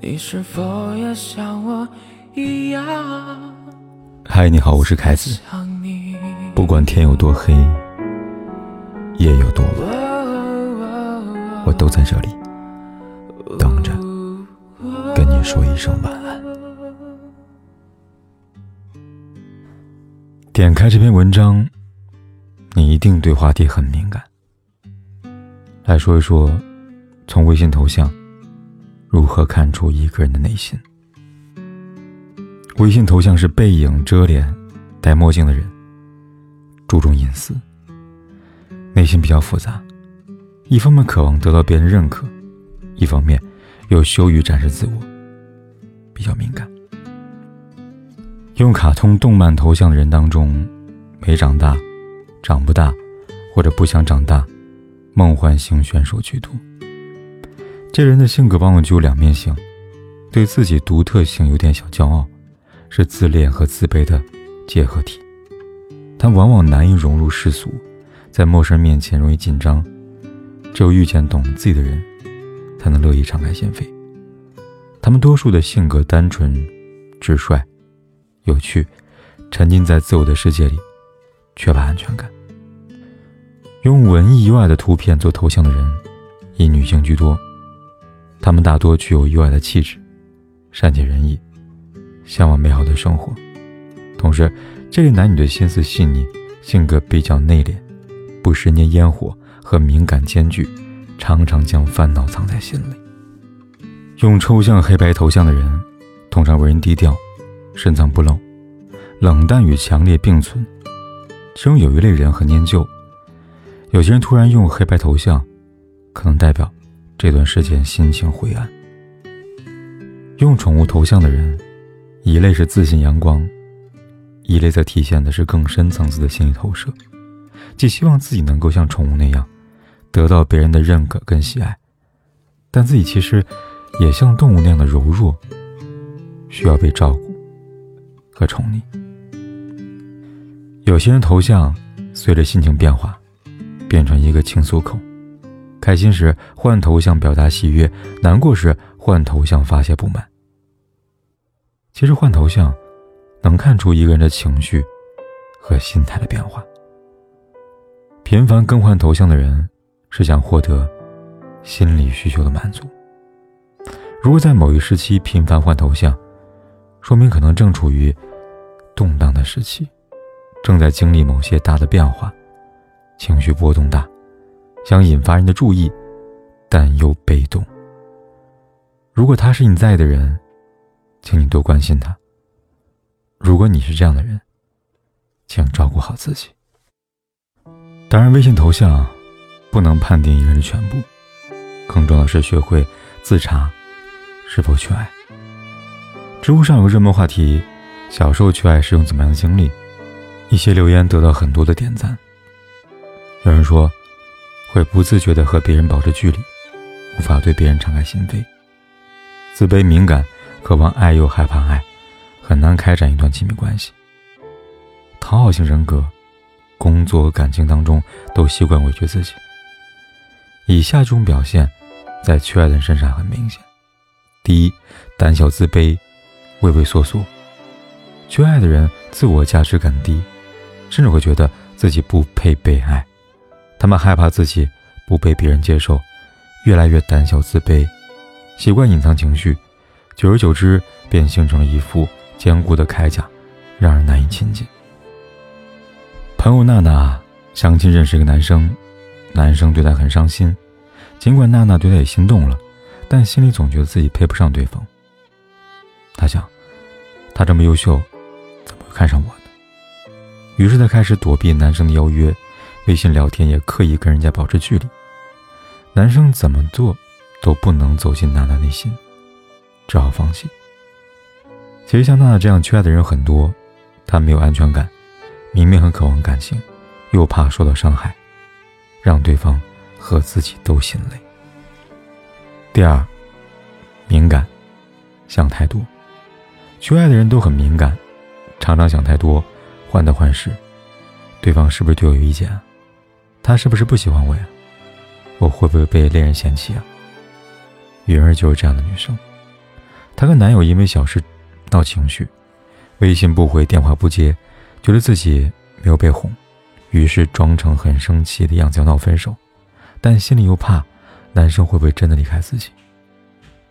你是否也像我一样？嗨，你好，我是凯子。不管天有多黑，夜有多晚，我都在这里等着跟你说一声晚安。点开这篇文章，你一定对话题很敏感。来说一说，从微信头像。如何看出一个人的内心？微信头像是背影遮脸、戴墨镜的人，注重隐私，内心比较复杂。一方面渴望得到别人认可，一方面又羞于展示自我，比较敏感。用卡通动漫头像的人当中，没长大、长不大，或者不想长大，梦幻型选手居多。这人的性格往往具有两面性，对自己独特性有点小骄傲，是自恋和自卑的结合体。他往往难以融入世俗，在陌生面前容易紧张，只有遇见懂自己的人，才能乐意敞开心扉。他们多数的性格单纯、直率、有趣，沉浸在自我的世界里，缺乏安全感。用文艺以外的图片做头像的人，以女性居多。他们大多具有意外的气质，善解人意，向往美好的生活。同时，这类男女的心思细腻，性格比较内敛，不食捏烟火和敏感兼具，常常将烦恼藏在心里。用抽象黑白头像的人，通常为人低调，深藏不露，冷淡与强烈并存。其中有一类人很念旧，有些人突然用黑白头像，可能代表。这段时间心情灰暗。用宠物头像的人，一类是自信阳光，一类则体现的是更深层次的心理投射，既希望自己能够像宠物那样，得到别人的认可跟喜爱，但自己其实也像动物那样的柔弱，需要被照顾和宠溺。有些人头像随着心情变化，变成一个倾诉口。开心时换头像表达喜悦，难过时换头像发泄不满。其实换头像，能看出一个人的情绪和心态的变化。频繁更换头像的人，是想获得心理需求的满足。如果在某一时期频繁换头像，说明可能正处于动荡的时期，正在经历某些大的变化，情绪波动大。想引发人的注意，但又被动。如果他是你在的人，请你多关心他。如果你是这样的人，请照顾好自己。当然，微信头像不能判定一个人的全部，更重要的是学会自查是否缺爱。知乎上有个热门话题：小时候缺爱是用怎么样的经历？一些留言得到很多的点赞。有人说。会不自觉地和别人保持距离，无法对别人敞开心扉，自卑敏感，渴望爱又害怕爱，很难开展一段亲密关系。讨好型人格，工作和感情当中都习惯委屈自己。以下这种表现，在缺爱的人身上很明显：第一，胆小自卑，畏畏缩缩。缺爱的人自我价值感低，甚至会觉得自己不配被爱。他们害怕自己不被别人接受，越来越胆小自卑，习惯隐藏情绪，久而久之便形成了一副坚固的铠甲，让人难以亲近。朋友娜娜相亲认识一个男生，男生对她很伤心，尽管娜娜对他也心动了，但心里总觉得自己配不上对方。她想，他这么优秀，怎么会看上我呢？于是她开始躲避男生的邀约。微信聊天也刻意跟人家保持距离，男生怎么做都不能走进娜娜内心，只好放弃。其实像娜娜这样缺爱的人很多，她没有安全感，明明很渴望感情，又怕受到伤害，让对方和自己都心累。第二，敏感，想太多，缺爱的人都很敏感，常常想太多，患得患失，对方是不是对我有意见啊？他是不是不喜欢我呀？我会不会被恋人嫌弃啊？云儿就是这样的女生，她跟男友因为小事闹情绪，微信不回，电话不接，觉得自己没有被哄，于是装成很生气的样子要闹分手，但心里又怕男生会不会真的离开自己。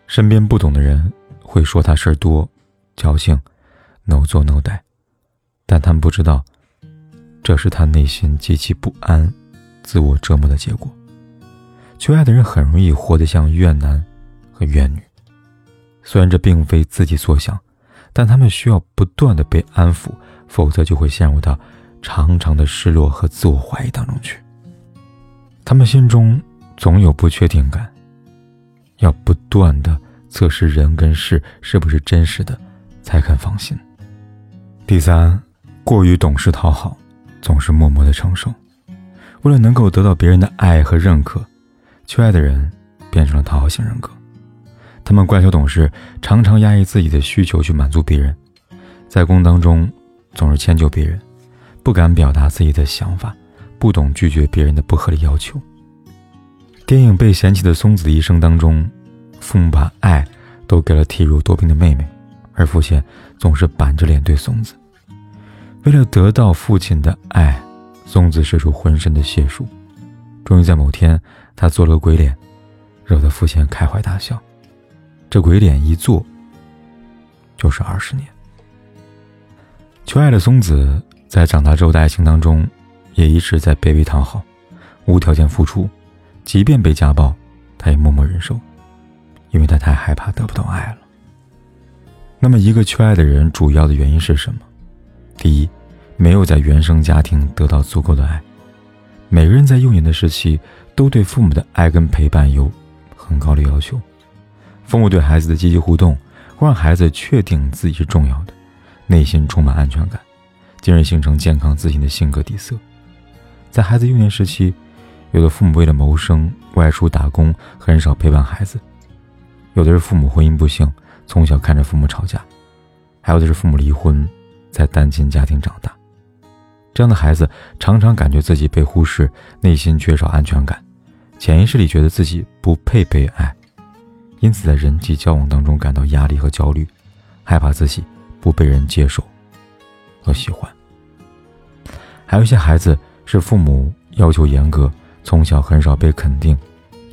身边不懂的人会说她事儿多、矫情、no 做 no 带，但他们不知道，这是她内心极其不安、自我折磨的结果。缺爱的人很容易活得像怨男和怨女，虽然这并非自己所想，但他们需要不断的被安抚，否则就会陷入到长长的失落和自我怀疑当中去。他们心中总有不确定感，要不断的测试人跟事是不是真实的，才肯放心。第三，过于懂事讨好，总是默默的承受，为了能够得到别人的爱和认可。缺爱的人变成了讨好型人格，他们乖巧懂事，常常压抑自己的需求去满足别人，在工当中总是迁就别人，不敢表达自己的想法，不懂拒绝别人的不合理要求。电影《被嫌弃的松子》的一生当中，父母把爱都给了体弱多病的妹妹，而父亲总是板着脸对松子。为了得到父亲的爱，松子使出浑身的解数，终于在某天。他做了个鬼脸，惹得父亲开怀大笑。这鬼脸一做，就是二十年。求爱的松子在长大之后的爱情当中，也一直在卑微讨好，无条件付出，即便被家暴，他也默默忍受，因为他太害怕得不到爱了。那么，一个缺爱的人主要的原因是什么？第一，没有在原生家庭得到足够的爱。每个人在幼年的时期。都对父母的爱跟陪伴有很高的要求，父母对孩子的积极互动，会让孩子确定自己是重要的，内心充满安全感，进而形成健康自信的性格底色。在孩子幼年时期，有的父母为了谋生外出打工，很少陪伴孩子；有的是父母婚姻不幸，从小看着父母吵架；还有的是父母离婚，在单亲家庭长大。这样的孩子常常感觉自己被忽视，内心缺少安全感。潜意识里觉得自己不配被爱，因此在人际交往当中感到压力和焦虑，害怕自己不被人接受和喜欢。还有一些孩子是父母要求严格，从小很少被肯定，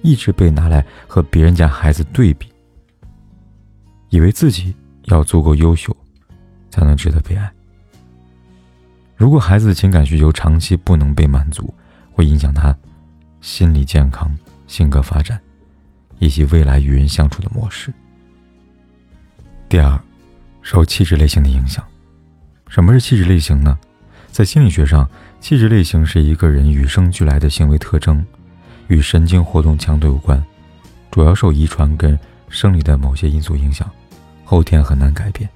一直被拿来和别人家孩子对比，以为自己要足够优秀，才能值得被爱。如果孩子的情感需求长期不能被满足，会影响他。心理健康、性格发展，以及未来与人相处的模式。第二，受气质类型的影响。什么是气质类型呢？在心理学上，气质类型是一个人与生俱来的行为特征，与神经活动强度有关，主要受遗传跟生理的某些因素影响，后天很难改变。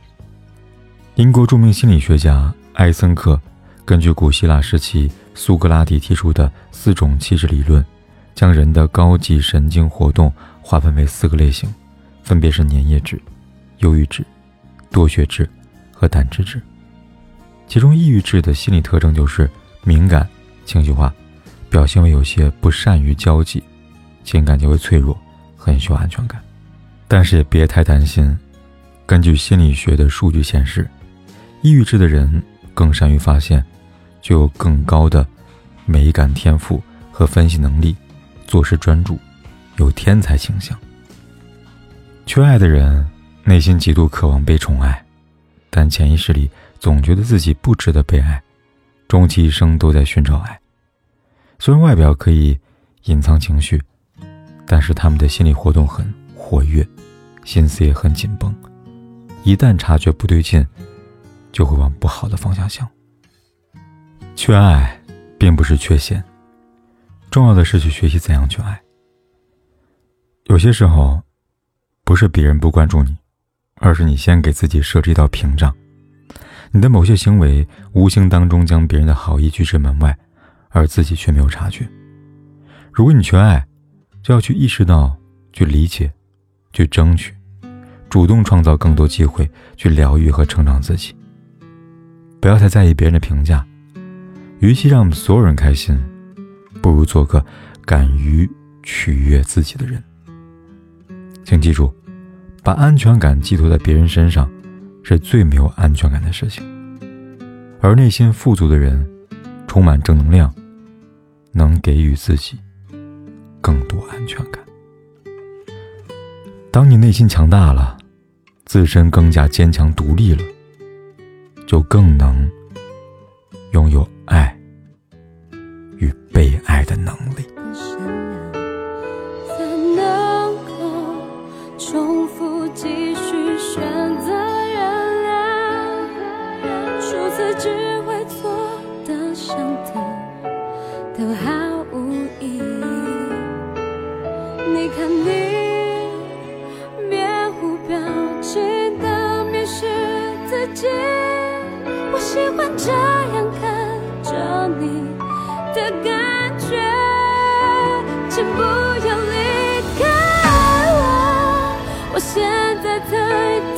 英国著名心理学家艾森克根据古希腊时期。苏格拉底提出的四种气质理论，将人的高级神经活动划分为四个类型，分别是粘液质、忧郁质、多血质和胆汁质。其中，抑郁质的心理特征就是敏感、情绪化，表现为有些不善于交际，情感较为脆弱，很需要安全感。但是也别太担心，根据心理学的数据显示，抑郁质的人更善于发现。就有更高的美感天赋和分析能力，做事专注，有天才倾向。缺爱的人内心极度渴望被宠爱，但潜意识里总觉得自己不值得被爱，终其一生都在寻找爱。虽然外表可以隐藏情绪，但是他们的心理活动很活跃，心思也很紧绷，一旦察觉不对劲，就会往不好的方向想。缺爱，并不是缺陷，重要的是去学习怎样去爱。有些时候，不是别人不关注你，而是你先给自己设置一道屏障。你的某些行为，无形当中将别人的好意拒之门外，而自己却没有察觉。如果你缺爱，就要去意识到，去理解，去争取，主动创造更多机会，去疗愈和成长自己。不要太在意别人的评价。与其让所有人开心，不如做个敢于取悦自己的人。请记住，把安全感寄托在别人身上，是最没有安全感的事情。而内心富足的人，充满正能量，能给予自己更多安全感。当你内心强大了，自身更加坚强独立了，就更能拥有爱与被爱的能力。我，现在才